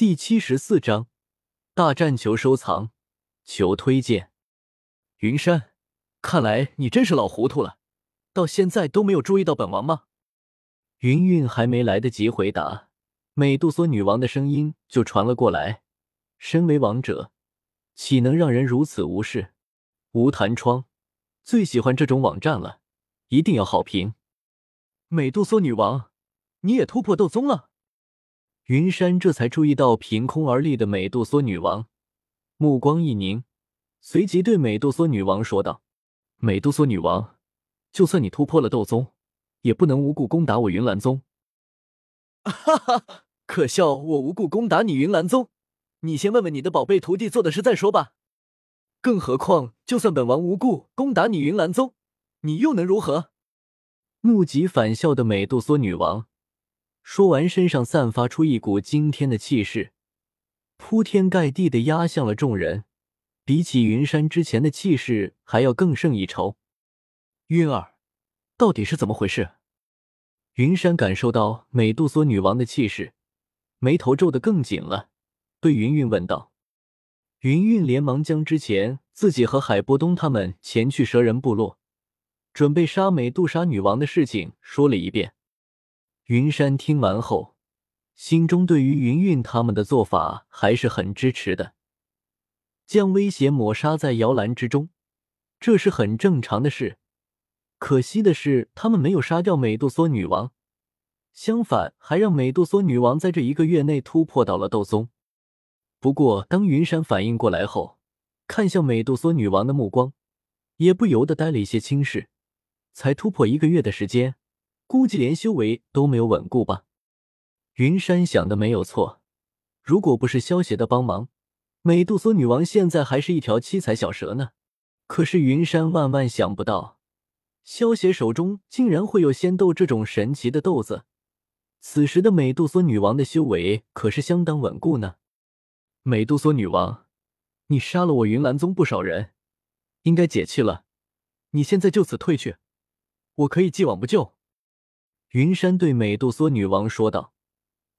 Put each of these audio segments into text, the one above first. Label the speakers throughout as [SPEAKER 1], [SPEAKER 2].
[SPEAKER 1] 第七十四章大战求收藏，求推荐。云山，看来你真是老糊涂了，到现在都没有注意到本王吗？云韵还没来得及回答，美杜莎女王的声音就传了过来。身为王者，岂能让人如此无视？无弹窗，最喜欢这种网站了，一定要好评。美杜莎女王，你也突破斗宗了？云山这才注意到凭空而立的美杜莎女王，目光一凝，随即对美杜莎女王说道：“美杜莎女王，就算你突破了斗宗，也不能无故攻打我云岚宗。”哈哈，可笑我无故攻打你云岚宗！你先问问你的宝贝徒弟做的事再说吧。更何况，就算本王无故攻打你云岚宗，你又能如何？目极反笑的美杜莎女王说完，身上散发出一股惊天的气势，铺天盖地的压向了众人，比起云山之前的气势还要更胜一筹。韵儿，到底是怎么回事？云山感受到美杜莎女王的气势，眉头皱得更紧了。对云云问道：“云云连忙将之前自己和海波东他们前去蛇人部落，准备杀美杜莎女王的事情说了一遍。”云山听完后，心中对于云云他们的做法还是很支持的。将威胁抹杀在摇篮之中，这是很正常的事。可惜的是，他们没有杀掉美杜莎女王，相反，还让美杜莎女王在这一个月内突破到了斗宗。不过，当云山反应过来后，看向美杜莎女王的目光也不由得带了一些轻视。才突破一个月的时间，估计连修为都没有稳固吧？云山想的没有错，如果不是萧邪的帮忙，美杜莎女王现在还是一条七彩小蛇呢。可是云山万万想不到，萧邪手中竟然会有仙豆这种神奇的豆子。此时的美杜莎女王的修为可是相当稳固呢。美杜莎女王，你杀了我云岚宗不少人，应该解气了。你现在就此退去，我可以既往不咎。云山对美杜莎女王说道。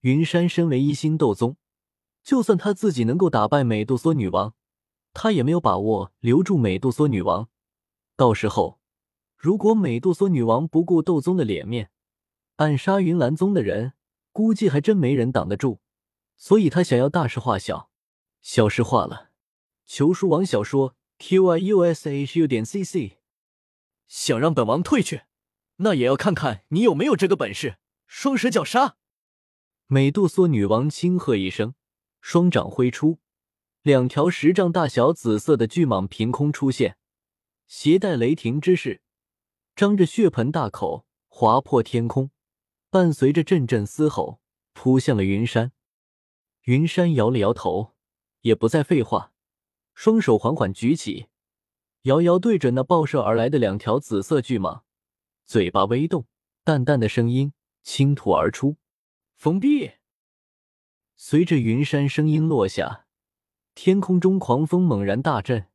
[SPEAKER 1] 云山身为一星斗宗，就算他自己能够打败美杜莎女王，他也没有把握留住美杜莎女王。到时候，如果美杜莎女王不顾斗宗的脸面，暗杀云岚宗的人，估计还真没人挡得住。所以他想要大事化小。小事化了，求书王小说 q i u s h u 点 c c，想让本王退去，那也要看看你有没有这个本事。双蛇绞杀！美杜莎女王轻喝一声，双掌挥出，两条十丈大小紫色的巨蟒凭空出现，携带雷霆之势，张着血盆大口，划破天空，伴随着阵阵嘶吼，扑向了云山。云山摇了摇头。也不再废话，双手缓缓举起，遥遥对准那爆射而来的两条紫色巨蟒，嘴巴微动，淡淡的声音倾吐而出：“封闭。”随着云山声音落下，天空中狂风猛然大震，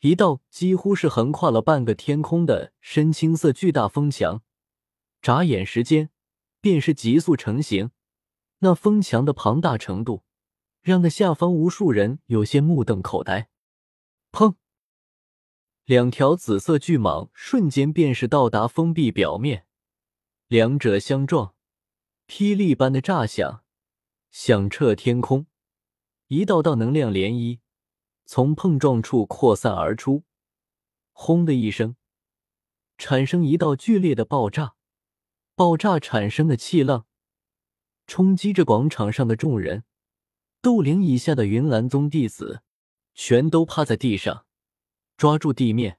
[SPEAKER 1] 一道几乎是横跨了半个天空的深青色巨大风墙，眨眼时间便是急速成型。那风墙的庞大程度。让那下方无数人有些目瞪口呆。砰！两条紫色巨蟒瞬间便是到达封闭表面，两者相撞，霹雳般的炸响，响彻天空。一道道能量涟漪从碰撞处扩散而出，轰的一声，产生一道剧烈的爆炸。爆炸产生的气浪冲击着广场上的众人。斗灵以下的云岚宗弟子全都趴在地上，抓住地面，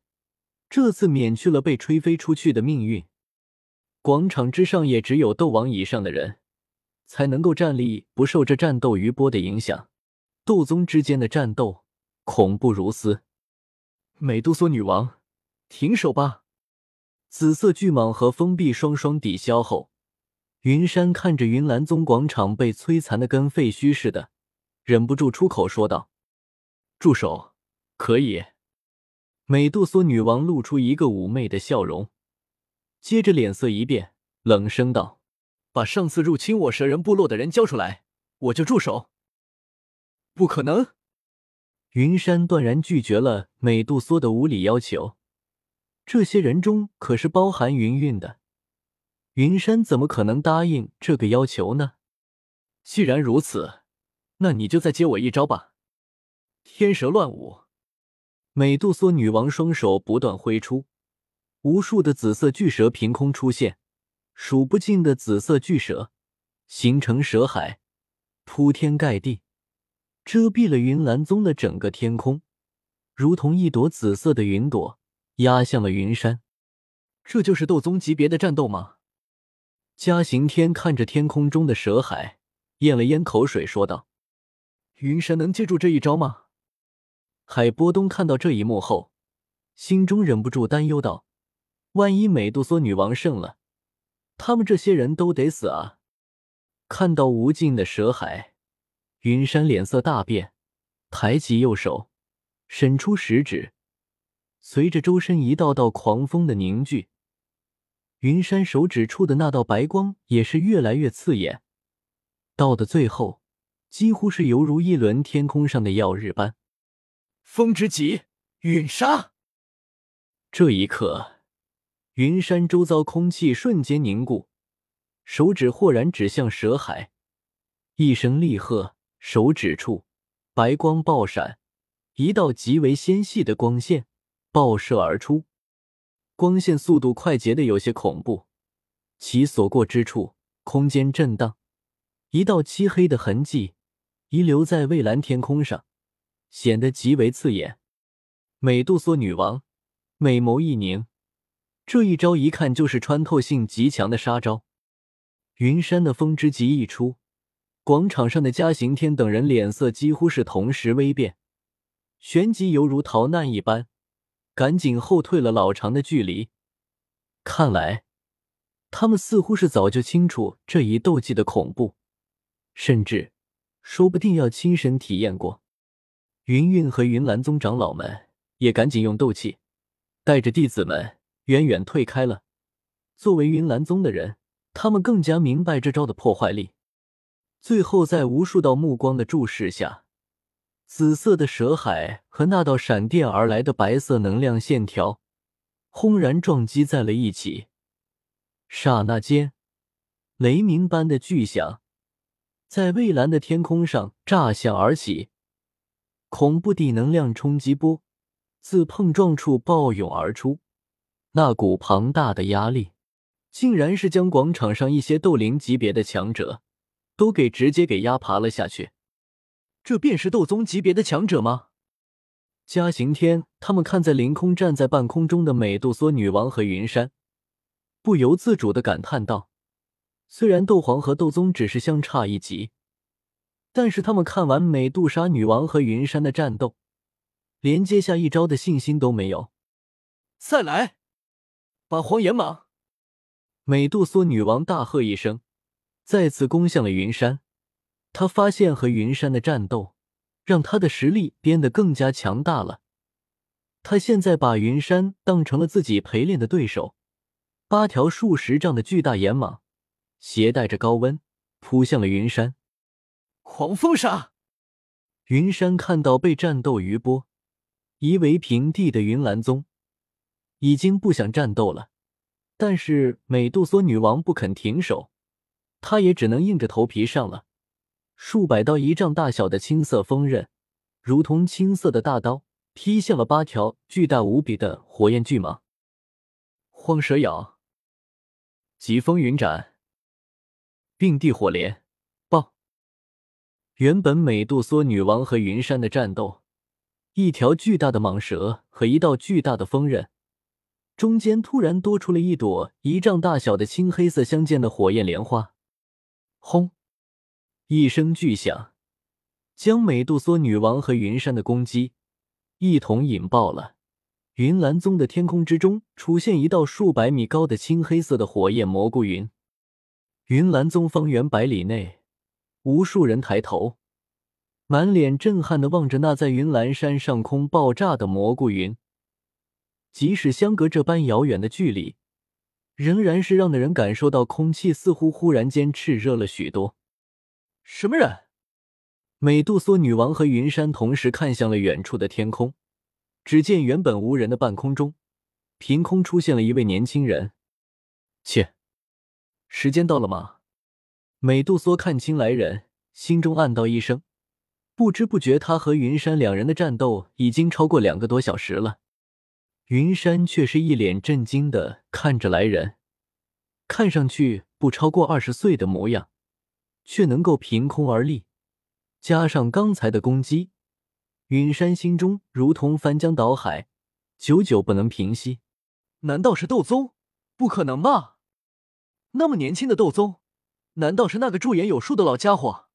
[SPEAKER 1] 这次免去了被吹飞出去的命运。广场之上也只有斗王以上的人才能够站立，不受这战斗余波的影响。斗宗之间的战斗恐怖如斯。美杜莎女王，停手吧！紫色巨蟒和封闭双双抵消后，云山看着云岚宗广场被摧残的跟废墟似的。忍不住出口说道：“住手！可以。”美杜莎女王露出一个妩媚的笑容，接着脸色一变，冷声道：“把上次入侵我蛇人部落的人交出来，我就住手。”不可能！云山断然拒绝了美杜莎的无理要求。这些人中可是包含云韵的，云山怎么可能答应这个要求呢？既然如此，那你就再接我一招吧！天蛇乱舞，美杜莎女王双手不断挥出，无数的紫色巨蛇凭空出现，数不尽的紫色巨蛇形成蛇海，铺天盖地，遮蔽了云岚宗的整个天空，如同一朵紫色的云朵。压向了云山，这就是斗宗级别的战斗吗？嘉刑天看着天空中的蛇海，咽了咽口水，说道：“云山能接住这一招吗？”海波东看到这一幕后，心中忍不住担忧道：“万一美杜莎女王胜了，他们这些人都得死啊！”看到无尽的蛇海，云山脸色大变，抬起右手，伸出食指。随着周身一道道狂风的凝聚，云山手指处的那道白光也是越来越刺眼，到的最后，几乎是犹如一轮天空上的耀日般。风之极，陨杀！这一刻，云山周遭空气瞬间凝固，手指豁然指向蛇海，一声厉喝，手指处白光爆闪，一道极为纤细的光线。爆射而出，光线速度快捷的有些恐怖，其所过之处，空间震荡，一道漆黑的痕迹遗留在蔚蓝天空上，显得极为刺眼。美杜莎女王美眸一凝，这一招一看就是穿透性极强的杀招。云山的风之极一出，广场上的嘉刑天等人脸色几乎是同时微变，旋即犹如逃难一般。赶紧后退了老长的距离。看来，他们似乎是早就清楚这一斗技的恐怖，甚至说不定要亲身体验过。云韵和云岚宗长老们也赶紧用斗气带着弟子们远远退开了。作为云岚宗的人，他们更加明白这招的破坏力。最后，在无数道目光的注视下。紫色的蛇海和那道闪电而来的白色能量线条轰然撞击在了一起，刹那间，雷鸣般的巨响在蔚蓝的天空上炸响而起，恐怖的能量冲击波自碰撞处暴涌而出，那股庞大的压力，竟然是将广场上一些斗灵级别的强者都给直接给压爬了下去。这便是斗宗级别的强者吗？嘉刑天他们看在凌空站在半空中的美杜莎女王和云山，不由自主的感叹道：“虽然斗皇和斗宗只是相差一级，但是他们看完美杜莎女王和云山的战斗，连接下一招的信心都没有。”再来，把黄眼蟒！美杜莎女王大喝一声，再次攻向了云山。他发现和云山的战斗，让他的实力变得更加强大了。他现在把云山当成了自己陪练的对手。八条数十丈的巨大炎蟒，携带着高温扑向了云山。狂风杀！云山看到被战斗余波夷为平地的云岚宗，已经不想战斗了。但是美杜莎女王不肯停手，他也只能硬着头皮上了。数百道一丈大小的青色锋刃，如同青色的大刀，劈向了八条巨大无比的火焰巨蟒。荒蛇咬，疾风云斩，并地火莲。原本美杜莎女王和云山的战斗，一条巨大的蟒蛇和一道巨大的锋刃，中间突然多出了一朵一丈大小的青黑色相间的火焰莲花。轰！一声巨响，将美杜莎女王和云山的攻击一同引爆了。云岚宗的天空之中出现一道数百米高的青黑色的火焰蘑菇云。云岚宗方圆百里内，无数人抬头，满脸震撼的望着那在云岚山上空爆炸的蘑菇云。即使相隔这般遥远的距离，仍然是让的人感受到空气似乎忽然间炽热了许多。什么人？美杜莎女王和云山同时看向了远处的天空，只见原本无人的半空中，凭空出现了一位年轻人。切，时间到了吗？美杜莎看清来人，心中暗道一声。不知不觉，他和云山两人的战斗已经超过两个多小时了。云山却是一脸震惊的看着来人，看上去不超过二十岁的模样，却能够凭空而立，加上刚才的攻击，云山心中如同翻江倒海，久久不能平息。难道是斗宗？不可能吧！那么年轻的斗宗，难道是那个驻颜有术的老家伙？